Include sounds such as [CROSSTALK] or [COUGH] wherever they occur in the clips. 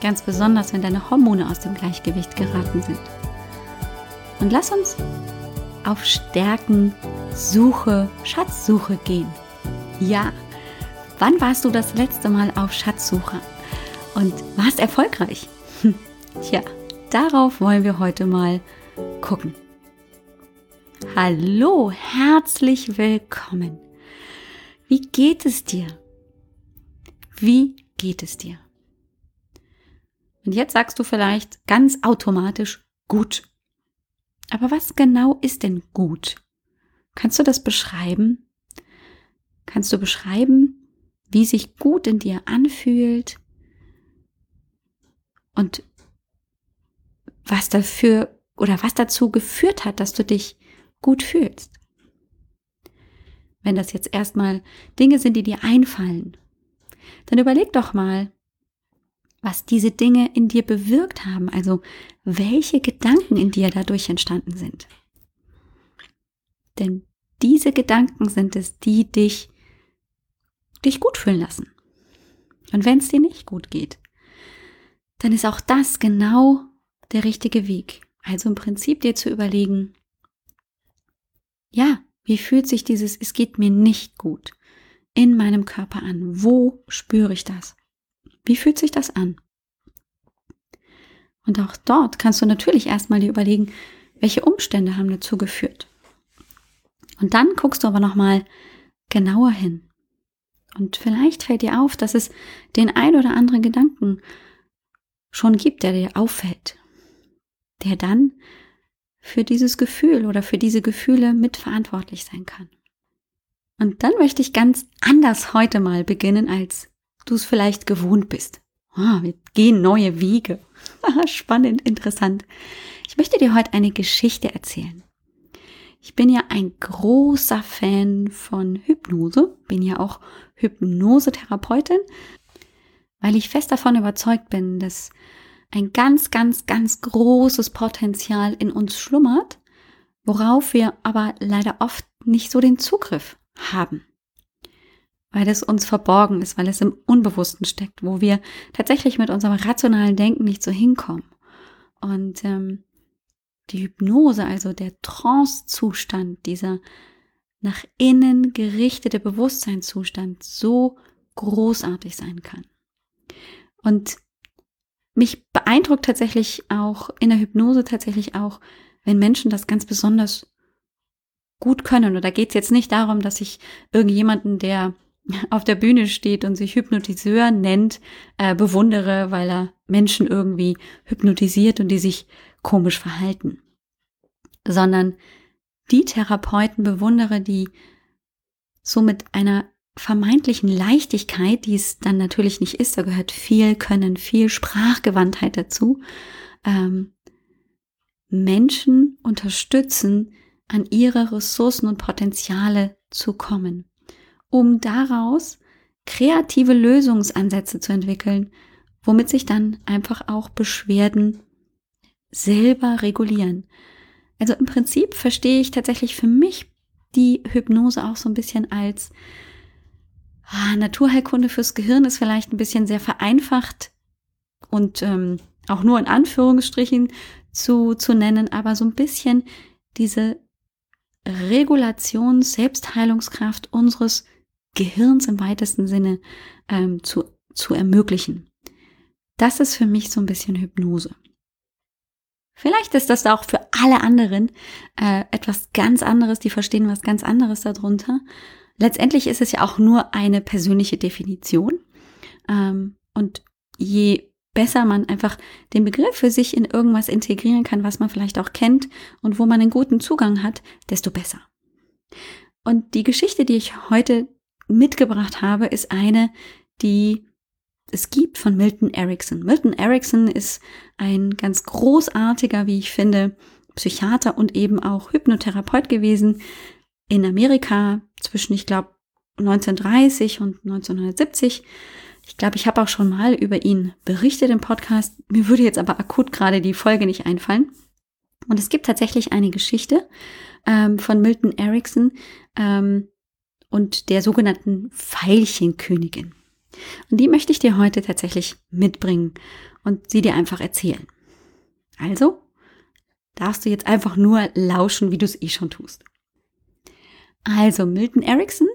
Ganz besonders, wenn deine Hormone aus dem Gleichgewicht geraten sind. Und lass uns auf Stärken, Suche, Schatzsuche gehen. Ja, wann warst du das letzte Mal auf Schatzsuche und warst erfolgreich? [LAUGHS] Tja, darauf wollen wir heute mal gucken. Hallo, herzlich willkommen. Wie geht es dir? Wie geht es dir? Und jetzt sagst du vielleicht ganz automatisch gut. Aber was genau ist denn gut? Kannst du das beschreiben? Kannst du beschreiben, wie sich gut in dir anfühlt und was dafür oder was dazu geführt hat, dass du dich gut fühlst? Wenn das jetzt erstmal Dinge sind, die dir einfallen, dann überleg doch mal, was diese Dinge in dir bewirkt haben, also welche Gedanken in dir dadurch entstanden sind. Denn diese Gedanken sind es, die dich, dich gut fühlen lassen. Und wenn es dir nicht gut geht, dann ist auch das genau der richtige Weg. Also im Prinzip dir zu überlegen, ja, wie fühlt sich dieses, es geht mir nicht gut in meinem Körper an? Wo spüre ich das? Wie fühlt sich das an? Und auch dort kannst du natürlich erstmal dir überlegen, welche Umstände haben dazu geführt. Und dann guckst du aber nochmal genauer hin. Und vielleicht fällt dir auf, dass es den ein oder anderen Gedanken schon gibt, der dir auffällt, der dann für dieses Gefühl oder für diese Gefühle mitverantwortlich sein kann. Und dann möchte ich ganz anders heute mal beginnen, als du es vielleicht gewohnt bist. Oh, wir gehen neue Wege. [LAUGHS] Spannend, interessant. Ich möchte dir heute eine Geschichte erzählen. Ich bin ja ein großer Fan von Hypnose, bin ja auch Hypnosetherapeutin, weil ich fest davon überzeugt bin, dass ein ganz, ganz, ganz großes Potenzial in uns schlummert, worauf wir aber leider oft nicht so den Zugriff haben weil es uns verborgen ist, weil es im Unbewussten steckt, wo wir tatsächlich mit unserem rationalen Denken nicht so hinkommen. Und ähm, die Hypnose, also der Trance-Zustand, dieser nach innen gerichtete Bewusstseinszustand so großartig sein kann. Und mich beeindruckt tatsächlich auch in der Hypnose tatsächlich auch, wenn Menschen das ganz besonders gut können. Und da geht es jetzt nicht darum, dass ich irgendjemanden, der auf der Bühne steht und sich Hypnotiseur nennt, äh, bewundere, weil er Menschen irgendwie hypnotisiert und die sich komisch verhalten. Sondern die Therapeuten bewundere, die so mit einer vermeintlichen Leichtigkeit, die es dann natürlich nicht ist, da gehört viel Können, viel Sprachgewandtheit dazu, ähm, Menschen unterstützen, an ihre Ressourcen und Potenziale zu kommen um daraus kreative Lösungsansätze zu entwickeln, womit sich dann einfach auch Beschwerden selber regulieren. Also im Prinzip verstehe ich tatsächlich für mich die Hypnose auch so ein bisschen als ah, Naturheilkunde fürs Gehirn ist vielleicht ein bisschen sehr vereinfacht und ähm, auch nur in Anführungsstrichen zu, zu nennen, aber so ein bisschen diese Regulation, Selbstheilungskraft unseres Gehirns im weitesten Sinne ähm, zu, zu ermöglichen. Das ist für mich so ein bisschen Hypnose. Vielleicht ist das auch für alle anderen äh, etwas ganz anderes, die verstehen was ganz anderes darunter. Letztendlich ist es ja auch nur eine persönliche Definition. Ähm, und je besser man einfach den Begriff für sich in irgendwas integrieren kann, was man vielleicht auch kennt und wo man einen guten Zugang hat, desto besser. Und die Geschichte, die ich heute mitgebracht habe, ist eine, die es gibt von Milton Erickson. Milton Erickson ist ein ganz großartiger, wie ich finde, Psychiater und eben auch Hypnotherapeut gewesen in Amerika zwischen, ich glaube, 1930 und 1970. Ich glaube, ich habe auch schon mal über ihn berichtet im Podcast. Mir würde jetzt aber akut gerade die Folge nicht einfallen. Und es gibt tatsächlich eine Geschichte ähm, von Milton Erickson ähm, und der sogenannten Veilchenkönigin. Und die möchte ich dir heute tatsächlich mitbringen und sie dir einfach erzählen. Also darfst du jetzt einfach nur lauschen, wie du es eh schon tust. Also Milton Erickson,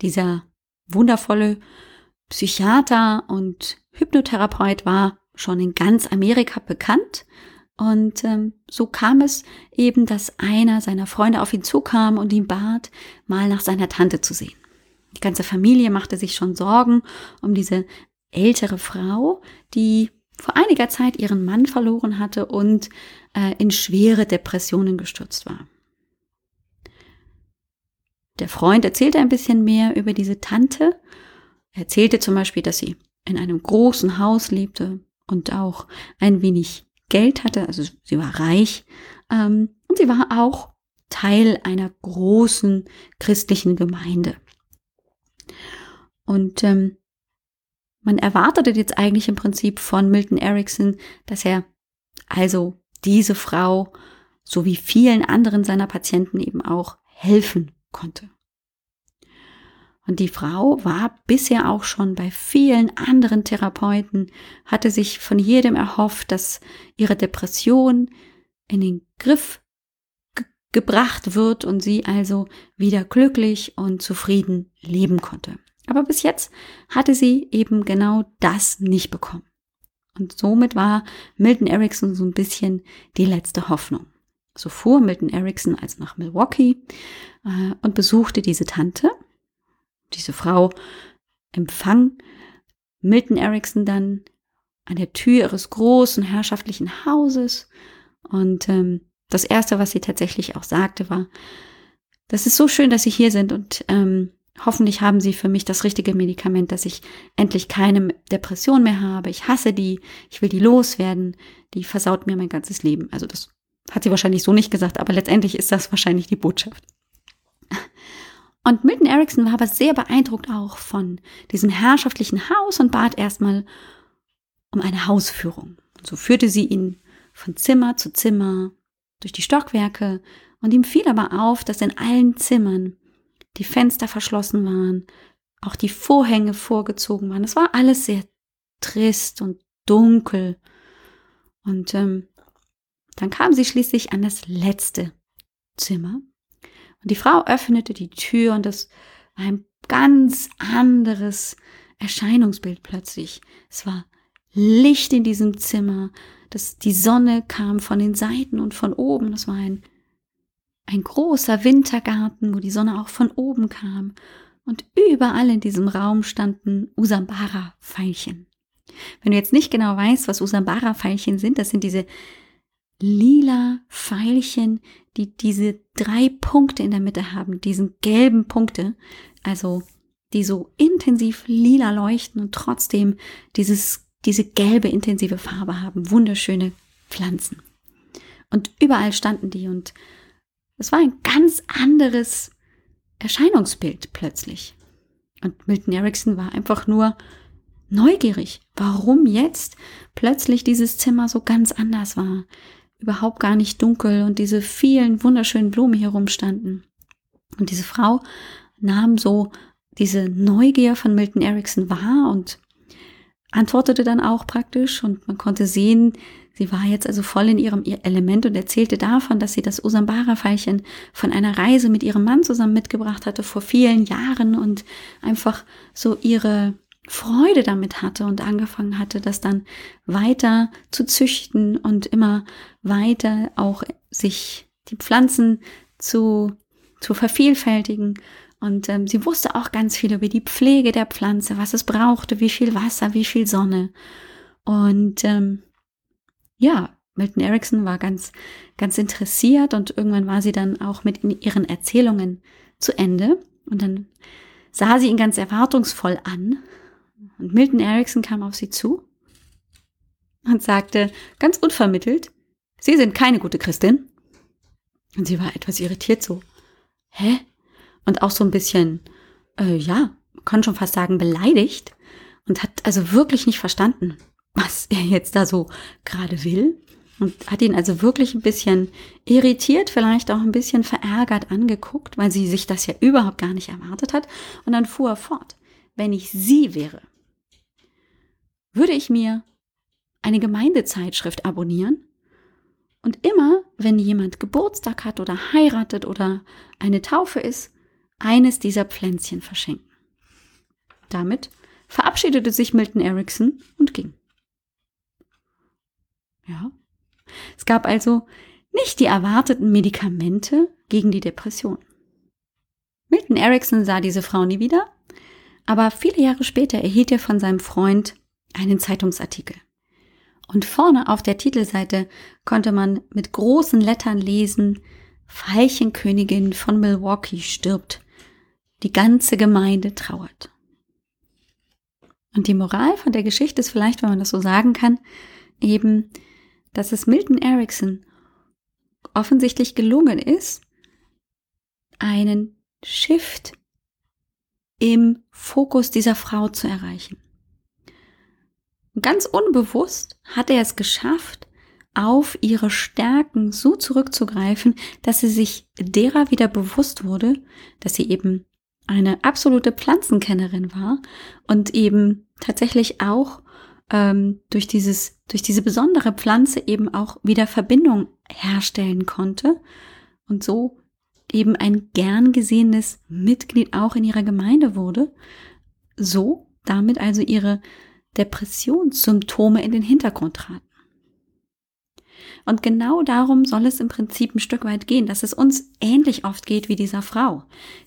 dieser wundervolle Psychiater und Hypnotherapeut war schon in ganz Amerika bekannt. Und ähm, so kam es eben, dass einer seiner Freunde auf ihn zukam und ihn bat, mal nach seiner Tante zu sehen. Die ganze Familie machte sich schon Sorgen um diese ältere Frau, die vor einiger Zeit ihren Mann verloren hatte und äh, in schwere Depressionen gestürzt war. Der Freund erzählte ein bisschen mehr über diese Tante. Er erzählte zum Beispiel, dass sie in einem großen Haus lebte und auch ein wenig Geld hatte, also sie war reich ähm, und sie war auch Teil einer großen christlichen Gemeinde. Und ähm, man erwartete jetzt eigentlich im Prinzip von Milton Erickson, dass er also diese Frau sowie vielen anderen seiner Patienten eben auch helfen konnte. Und die Frau war bisher auch schon bei vielen anderen Therapeuten, hatte sich von jedem erhofft, dass ihre Depression in den Griff gebracht wird und sie also wieder glücklich und zufrieden leben konnte. Aber bis jetzt hatte sie eben genau das nicht bekommen. Und somit war Milton Erickson so ein bisschen die letzte Hoffnung. So fuhr Milton Erickson als nach Milwaukee äh, und besuchte diese Tante. Diese Frau empfang Milton Erickson dann an der Tür ihres großen herrschaftlichen Hauses. Und ähm, das Erste, was sie tatsächlich auch sagte, war, das ist so schön, dass Sie hier sind und ähm, Hoffentlich haben Sie für mich das richtige Medikament, dass ich endlich keine Depression mehr habe. Ich hasse die, ich will die loswerden. Die versaut mir mein ganzes Leben. Also das hat sie wahrscheinlich so nicht gesagt, aber letztendlich ist das wahrscheinlich die Botschaft. Und Milton Erickson war aber sehr beeindruckt auch von diesem herrschaftlichen Haus und bat erstmal um eine Hausführung. Und so führte sie ihn von Zimmer zu Zimmer durch die Stockwerke und ihm fiel aber auf, dass in allen Zimmern die Fenster verschlossen waren, auch die Vorhänge vorgezogen waren. Es war alles sehr trist und dunkel. Und ähm, dann kam sie schließlich an das letzte Zimmer. Und die Frau öffnete die Tür und es war ein ganz anderes Erscheinungsbild plötzlich. Es war Licht in diesem Zimmer. Das, die Sonne kam von den Seiten und von oben. Das war ein ein großer Wintergarten, wo die Sonne auch von oben kam. Und überall in diesem Raum standen Usambara-Veilchen. Wenn du jetzt nicht genau weißt, was Usambara-Veilchen sind, das sind diese lila Pfeilchen, die diese drei Punkte in der Mitte haben, diesen gelben Punkte, also die so intensiv lila leuchten und trotzdem dieses, diese gelbe intensive Farbe haben. Wunderschöne Pflanzen. Und überall standen die und es war ein ganz anderes Erscheinungsbild plötzlich. Und Milton Erickson war einfach nur neugierig, warum jetzt plötzlich dieses Zimmer so ganz anders war, überhaupt gar nicht dunkel und diese vielen wunderschönen Blumen hier rumstanden. Und diese Frau nahm so diese Neugier von Milton Erickson wahr und antwortete dann auch praktisch und man konnte sehen, Sie war jetzt also voll in ihrem Element und erzählte davon, dass sie das Usambara-Veilchen von einer Reise mit ihrem Mann zusammen mitgebracht hatte vor vielen Jahren und einfach so ihre Freude damit hatte und angefangen hatte, das dann weiter zu züchten und immer weiter auch sich die Pflanzen zu, zu vervielfältigen. Und ähm, sie wusste auch ganz viel über die Pflege der Pflanze, was es brauchte, wie viel Wasser, wie viel Sonne. Und ähm, ja, Milton Erickson war ganz, ganz interessiert und irgendwann war sie dann auch mit ihren Erzählungen zu Ende und dann sah sie ihn ganz erwartungsvoll an, Und Milton Erickson kam auf sie zu und sagte ganz unvermittelt, Sie sind keine gute Christin. Und sie war etwas irritiert so. Hä? Und auch so ein bisschen, äh, ja, kann schon fast sagen, beleidigt und hat also wirklich nicht verstanden, was er jetzt da so gerade will und hat ihn also wirklich ein bisschen irritiert, vielleicht auch ein bisschen verärgert angeguckt, weil sie sich das ja überhaupt gar nicht erwartet hat. Und dann fuhr er fort. Wenn ich sie wäre, würde ich mir eine Gemeindezeitschrift abonnieren und immer, wenn jemand Geburtstag hat oder heiratet oder eine Taufe ist, eines dieser Pflänzchen verschenken. Damit verabschiedete sich Milton Erickson und ging. Ja. Es gab also nicht die erwarteten Medikamente gegen die Depression. Milton Erickson sah diese Frau nie wieder, aber viele Jahre später erhielt er von seinem Freund einen Zeitungsartikel. Und vorne auf der Titelseite konnte man mit großen Lettern lesen, Veilchenkönigin von Milwaukee stirbt. Die ganze Gemeinde trauert. Und die Moral von der Geschichte ist vielleicht, wenn man das so sagen kann, eben, dass es Milton Erickson offensichtlich gelungen ist, einen Shift im Fokus dieser Frau zu erreichen. Ganz unbewusst hat er es geschafft, auf ihre Stärken so zurückzugreifen, dass sie sich derer wieder bewusst wurde, dass sie eben eine absolute Pflanzenkennerin war und eben tatsächlich auch ähm, durch dieses, durch diese besondere Pflanze eben auch wieder Verbindung herstellen konnte und so eben ein gern gesehenes Mitglied auch in ihrer Gemeinde wurde, so damit also ihre Depressionssymptome in den Hintergrund traten. Und genau darum soll es im Prinzip ein Stück weit gehen, dass es uns ähnlich oft geht wie dieser Frau,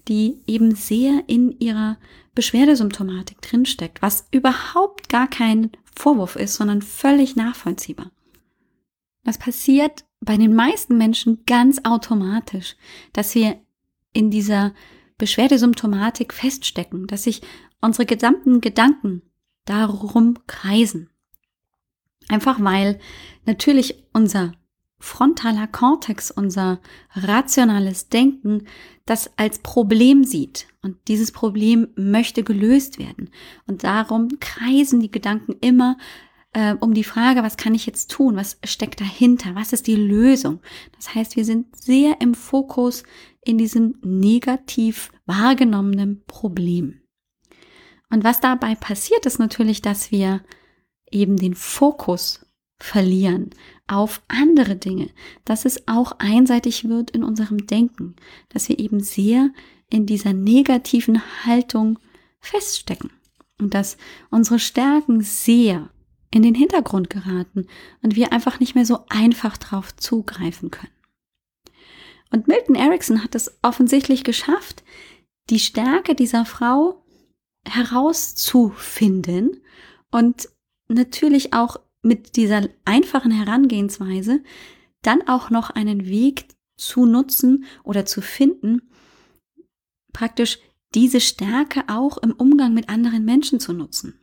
die eben sehr in ihrer Beschwerdesymptomatik drinsteckt, was überhaupt gar kein Vorwurf ist, sondern völlig nachvollziehbar. Das passiert bei den meisten Menschen ganz automatisch, dass wir in dieser Beschwerdesymptomatik feststecken, dass sich unsere gesamten Gedanken darum kreisen. Einfach weil natürlich unser frontaler Kortex, unser rationales Denken, das als Problem sieht. Und dieses Problem möchte gelöst werden. Und darum kreisen die Gedanken immer äh, um die Frage, was kann ich jetzt tun? Was steckt dahinter? Was ist die Lösung? Das heißt, wir sind sehr im Fokus in diesem negativ wahrgenommenen Problem. Und was dabei passiert, ist natürlich, dass wir eben den Fokus verlieren auf andere Dinge, dass es auch einseitig wird in unserem Denken, dass wir eben sehr in dieser negativen Haltung feststecken. Und dass unsere Stärken sehr in den Hintergrund geraten und wir einfach nicht mehr so einfach drauf zugreifen können. Und Milton Erickson hat es offensichtlich geschafft, die Stärke dieser Frau herauszufinden und natürlich auch mit dieser einfachen Herangehensweise dann auch noch einen Weg zu nutzen oder zu finden, praktisch diese Stärke auch im Umgang mit anderen Menschen zu nutzen,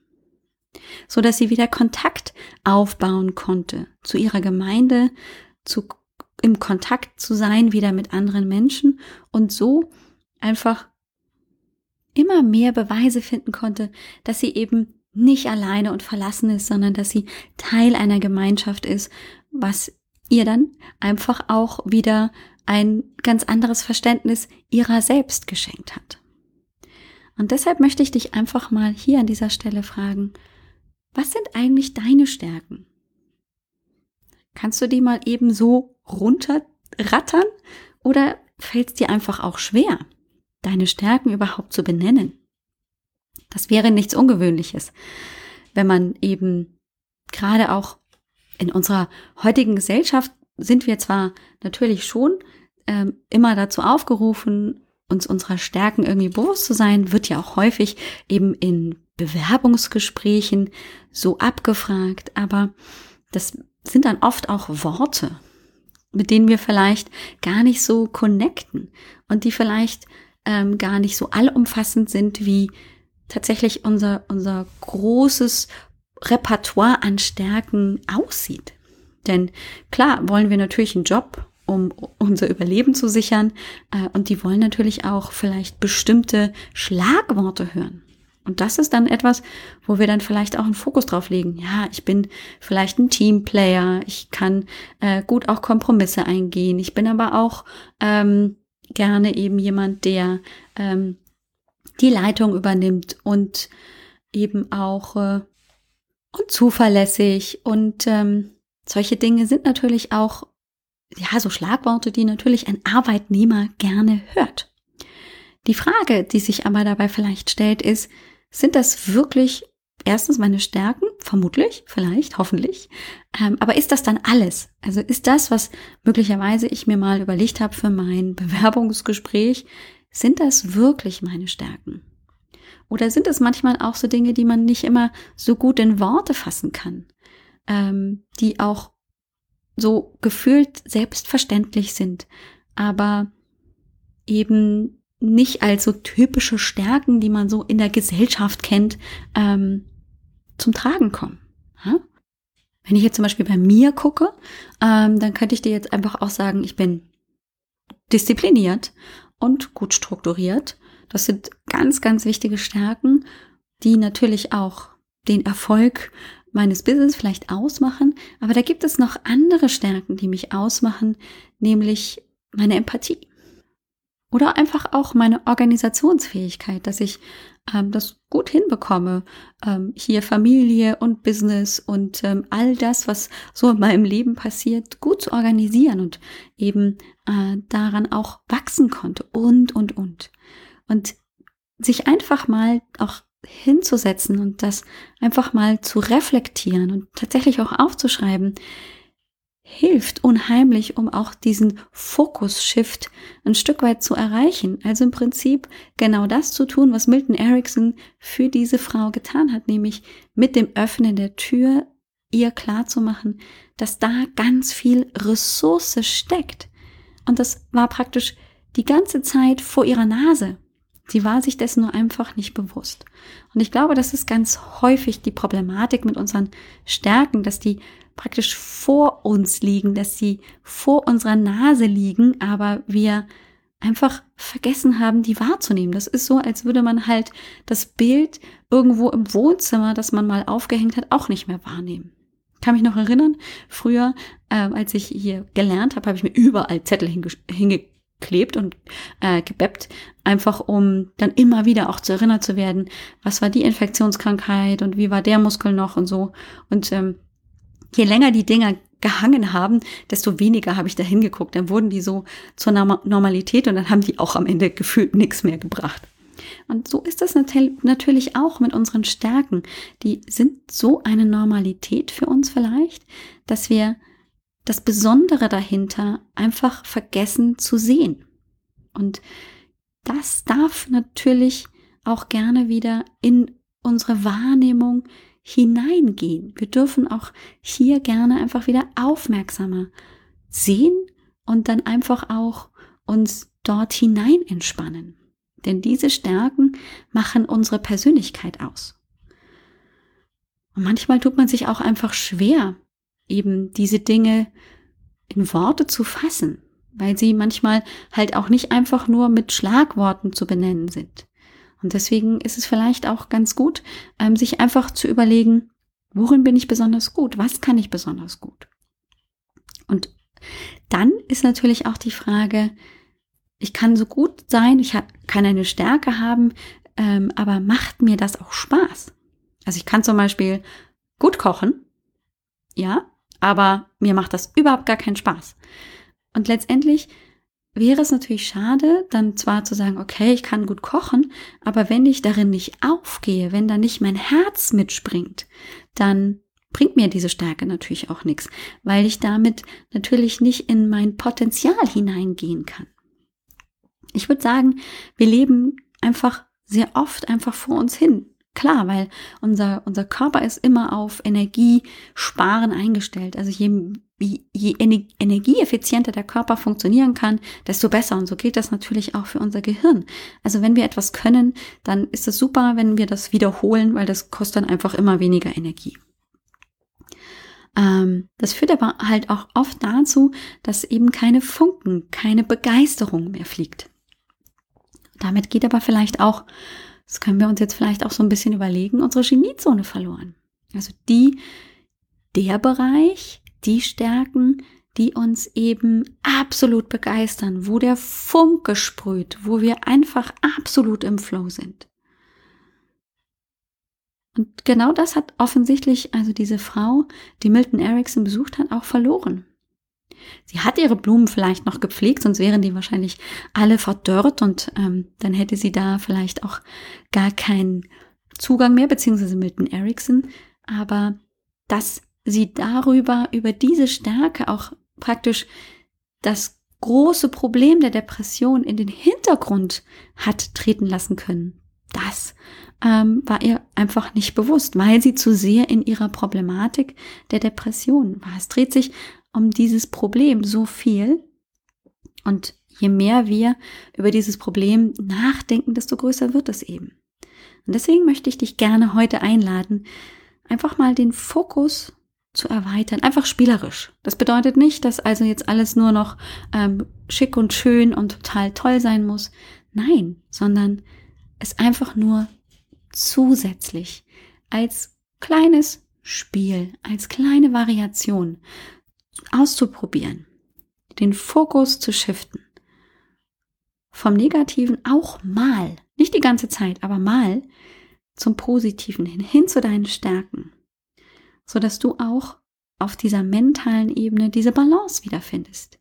so dass sie wieder Kontakt aufbauen konnte zu ihrer Gemeinde, zu im Kontakt zu sein wieder mit anderen Menschen und so einfach immer mehr Beweise finden konnte, dass sie eben nicht alleine und verlassen ist, sondern dass sie Teil einer Gemeinschaft ist, was ihr dann einfach auch wieder ein ganz anderes Verständnis ihrer selbst geschenkt hat. Und deshalb möchte ich dich einfach mal hier an dieser Stelle fragen, was sind eigentlich deine Stärken? Kannst du die mal eben so runterrattern oder fällt es dir einfach auch schwer? Deine Stärken überhaupt zu benennen. Das wäre nichts Ungewöhnliches, wenn man eben gerade auch in unserer heutigen Gesellschaft sind wir zwar natürlich schon ähm, immer dazu aufgerufen, uns unserer Stärken irgendwie bewusst zu sein, wird ja auch häufig eben in Bewerbungsgesprächen so abgefragt, aber das sind dann oft auch Worte, mit denen wir vielleicht gar nicht so connecten und die vielleicht ähm, gar nicht so allumfassend sind wie tatsächlich unser, unser großes Repertoire an Stärken aussieht. Denn klar wollen wir natürlich einen Job, um unser Überleben zu sichern. Äh, und die wollen natürlich auch vielleicht bestimmte Schlagworte hören. Und das ist dann etwas, wo wir dann vielleicht auch einen Fokus drauf legen. Ja, ich bin vielleicht ein Teamplayer, ich kann äh, gut auch Kompromisse eingehen. Ich bin aber auch ähm, gerne eben jemand, der ähm, die Leitung übernimmt und eben auch äh, und zuverlässig und ähm, solche Dinge sind natürlich auch ja so Schlagworte, die natürlich ein Arbeitnehmer gerne hört. Die Frage, die sich aber dabei vielleicht stellt, ist, sind das wirklich erstens meine Stärken? Vermutlich, vielleicht, hoffentlich. Ähm, aber ist das dann alles? Also ist das, was möglicherweise ich mir mal überlegt habe für mein [LAUGHS] Bewerbungsgespräch, sind das wirklich meine Stärken? Oder sind es manchmal auch so Dinge, die man nicht immer so gut in Worte fassen kann, ähm, die auch so gefühlt selbstverständlich sind, aber eben nicht als so typische Stärken, die man so in der Gesellschaft kennt, ähm, zum Tragen kommen. Ja? Wenn ich jetzt zum Beispiel bei mir gucke, ähm, dann könnte ich dir jetzt einfach auch sagen, ich bin diszipliniert und gut strukturiert. Das sind ganz, ganz wichtige Stärken, die natürlich auch den Erfolg meines Business vielleicht ausmachen. Aber da gibt es noch andere Stärken, die mich ausmachen, nämlich meine Empathie. Oder einfach auch meine Organisationsfähigkeit, dass ich ähm, das gut hinbekomme, ähm, hier Familie und Business und ähm, all das, was so in meinem Leben passiert, gut zu organisieren und eben äh, daran auch wachsen konnte und, und, und. Und sich einfach mal auch hinzusetzen und das einfach mal zu reflektieren und tatsächlich auch aufzuschreiben, hilft unheimlich, um auch diesen Fokus-Shift ein Stück weit zu erreichen. Also im Prinzip genau das zu tun, was Milton Erickson für diese Frau getan hat, nämlich mit dem Öffnen der Tür ihr klarzumachen, dass da ganz viel Ressource steckt. Und das war praktisch die ganze Zeit vor ihrer Nase. Sie war sich dessen nur einfach nicht bewusst. Und ich glaube, das ist ganz häufig die Problematik mit unseren Stärken, dass die praktisch vor uns liegen, dass sie vor unserer Nase liegen, aber wir einfach vergessen haben, die wahrzunehmen. Das ist so, als würde man halt das Bild irgendwo im Wohnzimmer, das man mal aufgehängt hat, auch nicht mehr wahrnehmen. kann mich noch erinnern, früher, äh, als ich hier gelernt habe, habe ich mir überall Zettel hinge hingeklebt und äh, gebeppt, einfach um dann immer wieder auch zu erinnert zu werden, was war die Infektionskrankheit und wie war der Muskel noch und so. Und ähm, je länger die Dinger gehangen haben, desto weniger habe ich da hingeguckt. Dann wurden die so zur Normalität und dann haben die auch am Ende gefühlt nichts mehr gebracht. Und so ist das natürlich auch mit unseren Stärken. Die sind so eine Normalität für uns vielleicht, dass wir das Besondere dahinter einfach vergessen zu sehen. Und das darf natürlich auch gerne wieder in unsere Wahrnehmung hineingehen. Wir dürfen auch hier gerne einfach wieder aufmerksamer sehen und dann einfach auch uns dort hinein entspannen. Denn diese Stärken machen unsere Persönlichkeit aus. Und manchmal tut man sich auch einfach schwer, eben diese Dinge in Worte zu fassen, weil sie manchmal halt auch nicht einfach nur mit Schlagworten zu benennen sind. Und deswegen ist es vielleicht auch ganz gut, ähm, sich einfach zu überlegen, worin bin ich besonders gut? Was kann ich besonders gut? Und dann ist natürlich auch die Frage, ich kann so gut sein, ich kann eine Stärke haben, ähm, aber macht mir das auch Spaß? Also ich kann zum Beispiel gut kochen, ja, aber mir macht das überhaupt gar keinen Spaß. Und letztendlich wäre es natürlich schade, dann zwar zu sagen, okay, ich kann gut kochen, aber wenn ich darin nicht aufgehe, wenn da nicht mein Herz mitspringt, dann bringt mir diese Stärke natürlich auch nichts, weil ich damit natürlich nicht in mein Potenzial hineingehen kann. Ich würde sagen, wir leben einfach sehr oft einfach vor uns hin Klar, weil unser, unser Körper ist immer auf Energiesparen eingestellt. Also je, je energieeffizienter der Körper funktionieren kann, desto besser. Und so gilt das natürlich auch für unser Gehirn. Also wenn wir etwas können, dann ist es super, wenn wir das wiederholen, weil das kostet dann einfach immer weniger Energie. Ähm, das führt aber halt auch oft dazu, dass eben keine Funken, keine Begeisterung mehr fliegt. Damit geht aber vielleicht auch das können wir uns jetzt vielleicht auch so ein bisschen überlegen, unsere Geniezone verloren. Also die, der Bereich, die Stärken, die uns eben absolut begeistern, wo der Funke sprüht, wo wir einfach absolut im Flow sind. Und genau das hat offensichtlich also diese Frau, die Milton Erickson besucht hat, auch verloren. Sie hat ihre Blumen vielleicht noch gepflegt, sonst wären die wahrscheinlich alle verdörrt und ähm, dann hätte sie da vielleicht auch gar keinen Zugang mehr, beziehungsweise Milton Erickson. Aber dass sie darüber, über diese Stärke auch praktisch das große Problem der Depression in den Hintergrund hat treten lassen können. Das ähm, war ihr einfach nicht bewusst, weil sie zu sehr in ihrer Problematik der Depression war. Es dreht sich um dieses Problem so viel. Und je mehr wir über dieses Problem nachdenken, desto größer wird es eben. Und deswegen möchte ich dich gerne heute einladen, einfach mal den Fokus zu erweitern, einfach spielerisch. Das bedeutet nicht, dass also jetzt alles nur noch ähm, schick und schön und total toll sein muss. Nein, sondern es einfach nur zusätzlich als kleines Spiel, als kleine Variation auszuprobieren, den Fokus zu shiften. Vom Negativen auch mal, nicht die ganze Zeit, aber mal zum Positiven hin, hin zu deinen Stärken, so dass du auch auf dieser mentalen Ebene diese Balance wiederfindest.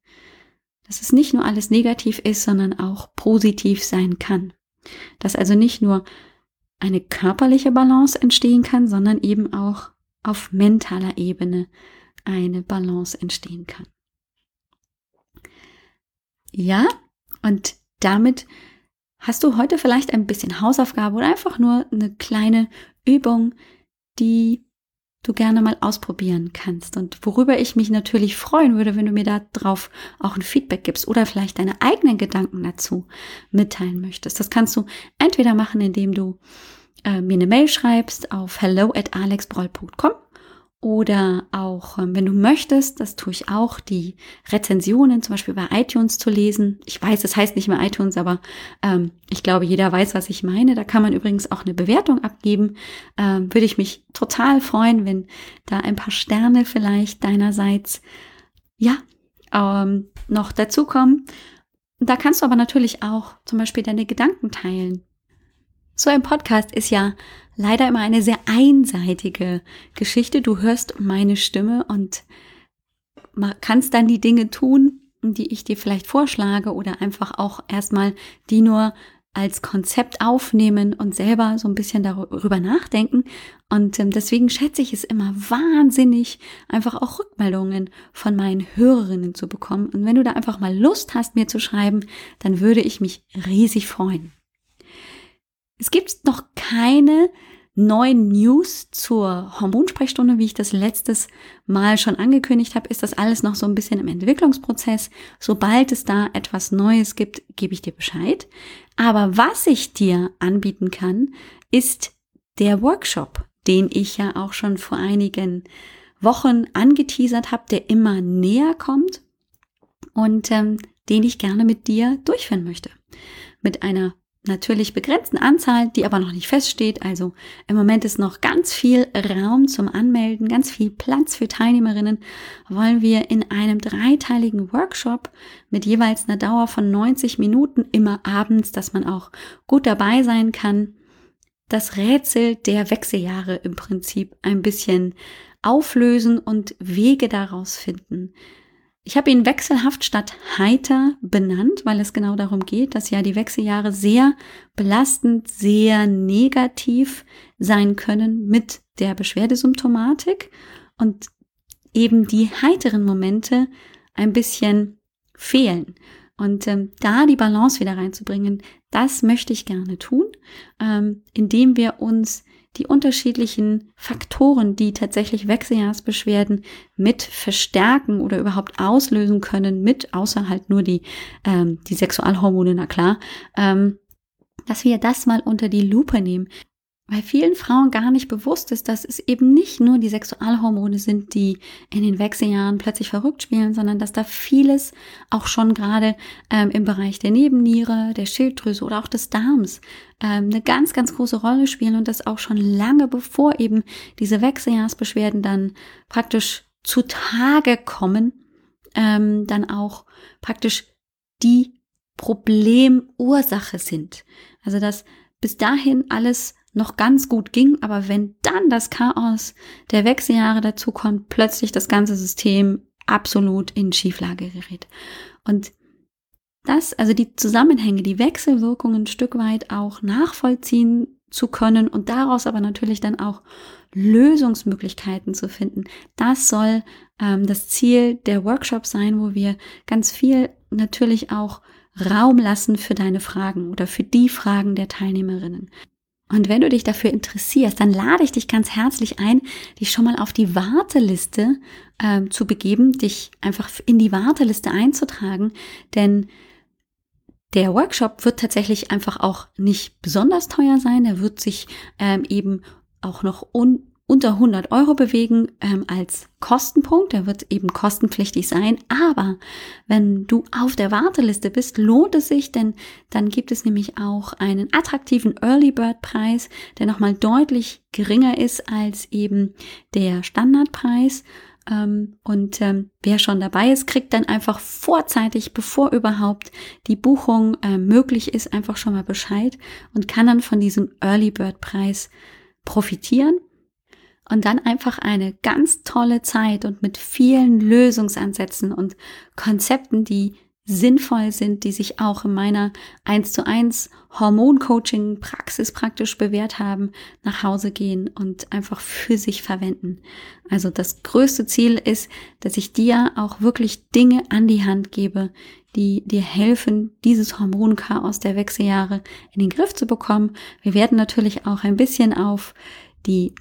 Dass es nicht nur alles negativ ist, sondern auch positiv sein kann. Dass also nicht nur eine körperliche Balance entstehen kann, sondern eben auch auf mentaler Ebene eine Balance entstehen kann. Ja, und damit hast du heute vielleicht ein bisschen Hausaufgabe oder einfach nur eine kleine Übung, die du gerne mal ausprobieren kannst und worüber ich mich natürlich freuen würde, wenn du mir da drauf auch ein Feedback gibst oder vielleicht deine eigenen Gedanken dazu mitteilen möchtest. Das kannst du entweder machen, indem du äh, mir eine Mail schreibst auf hello at alexbroll.com oder auch, ähm, wenn du möchtest, das tue ich auch, die Rezensionen zum Beispiel bei iTunes zu lesen. Ich weiß, es heißt nicht mehr iTunes, aber ähm, ich glaube, jeder weiß, was ich meine. Da kann man übrigens auch eine Bewertung abgeben. Ähm, würde ich mich total freuen, wenn da ein paar Sterne vielleicht deinerseits, ja, ähm, noch dazukommen. Da kannst du aber natürlich auch zum Beispiel deine Gedanken teilen. So ein Podcast ist ja leider immer eine sehr einseitige Geschichte. Du hörst meine Stimme und kannst dann die Dinge tun, die ich dir vielleicht vorschlage oder einfach auch erstmal die nur als Konzept aufnehmen und selber so ein bisschen darüber nachdenken. Und ähm, deswegen schätze ich es immer wahnsinnig, einfach auch Rückmeldungen von meinen Hörerinnen zu bekommen. Und wenn du da einfach mal Lust hast, mir zu schreiben, dann würde ich mich riesig freuen. Es gibt noch keine neuen News zur Hormonsprechstunde, wie ich das letztes Mal schon angekündigt habe, ist das alles noch so ein bisschen im Entwicklungsprozess. Sobald es da etwas Neues gibt, gebe ich dir Bescheid. Aber was ich dir anbieten kann, ist der Workshop, den ich ja auch schon vor einigen Wochen angeteasert habe, der immer näher kommt und ähm, den ich gerne mit dir durchführen möchte. Mit einer natürlich begrenzten Anzahl, die aber noch nicht feststeht. Also im Moment ist noch ganz viel Raum zum Anmelden, ganz viel Platz für Teilnehmerinnen, wollen wir in einem dreiteiligen Workshop mit jeweils einer Dauer von 90 Minuten immer abends, dass man auch gut dabei sein kann, das Rätsel der Wechseljahre im Prinzip ein bisschen auflösen und Wege daraus finden, ich habe ihn wechselhaft statt heiter benannt, weil es genau darum geht, dass ja die Wechseljahre sehr belastend, sehr negativ sein können mit der Beschwerdesymptomatik und eben die heiteren Momente ein bisschen fehlen. Und ähm, da die Balance wieder reinzubringen, das möchte ich gerne tun, ähm, indem wir uns die unterschiedlichen Faktoren, die tatsächlich Wechseljahrsbeschwerden mit verstärken oder überhaupt auslösen können, mit, außer halt nur die, ähm, die Sexualhormone, na klar, ähm, dass wir das mal unter die Lupe nehmen weil vielen Frauen gar nicht bewusst ist, dass es eben nicht nur die Sexualhormone sind, die in den Wechseljahren plötzlich verrückt spielen, sondern dass da vieles auch schon gerade ähm, im Bereich der Nebenniere, der Schilddrüse oder auch des Darms ähm, eine ganz, ganz große Rolle spielen und das auch schon lange bevor eben diese Wechseljahrsbeschwerden dann praktisch zutage kommen, ähm, dann auch praktisch die Problemursache sind. Also dass bis dahin alles noch ganz gut ging, aber wenn dann das Chaos der Wechseljahre dazu kommt, plötzlich das ganze System absolut in Schieflage gerät. Und das, also die Zusammenhänge, die Wechselwirkungen ein Stück weit auch nachvollziehen zu können und daraus aber natürlich dann auch Lösungsmöglichkeiten zu finden. Das soll ähm, das Ziel der Workshops sein, wo wir ganz viel natürlich auch Raum lassen für deine Fragen oder für die Fragen der Teilnehmerinnen. Und wenn du dich dafür interessierst, dann lade ich dich ganz herzlich ein, dich schon mal auf die Warteliste äh, zu begeben, dich einfach in die Warteliste einzutragen, denn der Workshop wird tatsächlich einfach auch nicht besonders teuer sein. Er wird sich ähm, eben auch noch un unter 100 Euro bewegen ähm, als Kostenpunkt. Der wird eben kostenpflichtig sein. Aber wenn du auf der Warteliste bist, lohnt es sich, denn dann gibt es nämlich auch einen attraktiven Early Bird Preis, der nochmal deutlich geringer ist als eben der Standardpreis. Ähm, und ähm, wer schon dabei ist, kriegt dann einfach vorzeitig, bevor überhaupt die Buchung äh, möglich ist, einfach schon mal Bescheid und kann dann von diesem Early Bird Preis profitieren und dann einfach eine ganz tolle Zeit und mit vielen Lösungsansätzen und Konzepten, die sinnvoll sind, die sich auch in meiner 1 zu 1 Hormoncoaching Praxis praktisch bewährt haben, nach Hause gehen und einfach für sich verwenden. Also das größte Ziel ist, dass ich dir auch wirklich Dinge an die Hand gebe, die dir helfen, dieses Hormonchaos der Wechseljahre in den Griff zu bekommen. Wir werden natürlich auch ein bisschen auf die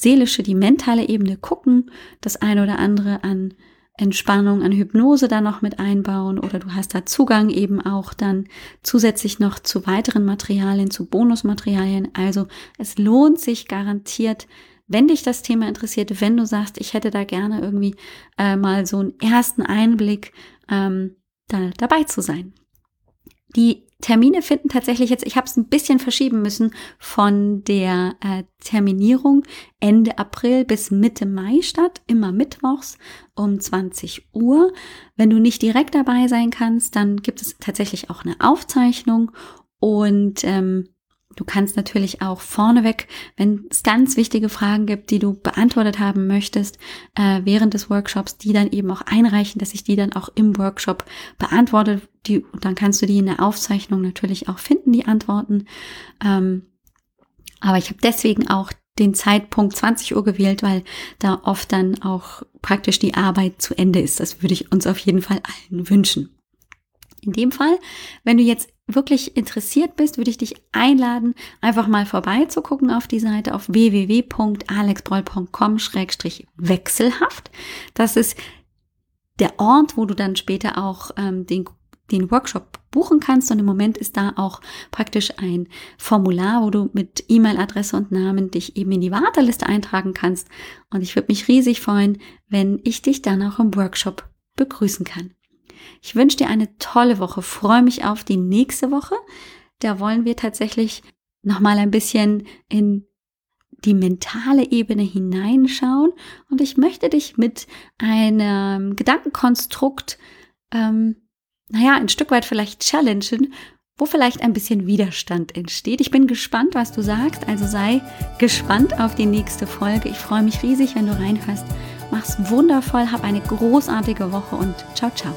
seelische, die mentale Ebene gucken, das eine oder andere an Entspannung, an Hypnose da noch mit einbauen oder du hast da Zugang eben auch dann zusätzlich noch zu weiteren Materialien, zu Bonusmaterialien. Also es lohnt sich garantiert, wenn dich das Thema interessiert, wenn du sagst, ich hätte da gerne irgendwie äh, mal so einen ersten Einblick, ähm, da dabei zu sein. Die Termine finden tatsächlich jetzt, ich habe es ein bisschen verschieben müssen von der äh, Terminierung Ende April bis Mitte Mai statt, immer mittwochs um 20 Uhr. Wenn du nicht direkt dabei sein kannst, dann gibt es tatsächlich auch eine Aufzeichnung und ähm, Du kannst natürlich auch vorneweg, wenn es ganz wichtige Fragen gibt, die du beantwortet haben möchtest, äh, während des Workshops, die dann eben auch einreichen, dass ich die dann auch im Workshop beantworte. Die, und dann kannst du die in der Aufzeichnung natürlich auch finden, die Antworten. Ähm, aber ich habe deswegen auch den Zeitpunkt 20 Uhr gewählt, weil da oft dann auch praktisch die Arbeit zu Ende ist. Das würde ich uns auf jeden Fall allen wünschen. In dem Fall, wenn du jetzt wirklich interessiert bist, würde ich dich einladen, einfach mal vorbeizugucken auf die Seite auf www.alexbroll.com-wechselhaft. Das ist der Ort, wo du dann später auch ähm, den, den Workshop buchen kannst. Und im Moment ist da auch praktisch ein Formular, wo du mit E-Mail-Adresse und Namen dich eben in die Warteliste eintragen kannst. Und ich würde mich riesig freuen, wenn ich dich dann auch im Workshop begrüßen kann. Ich wünsche dir eine tolle Woche, freue mich auf die nächste Woche. Da wollen wir tatsächlich nochmal ein bisschen in die mentale Ebene hineinschauen und ich möchte dich mit einem Gedankenkonstrukt, ähm, naja, ein Stück weit vielleicht challengen, wo vielleicht ein bisschen Widerstand entsteht. Ich bin gespannt, was du sagst, also sei gespannt auf die nächste Folge. Ich freue mich riesig, wenn du reinhörst. Mach's wundervoll, hab eine großartige Woche und ciao, ciao.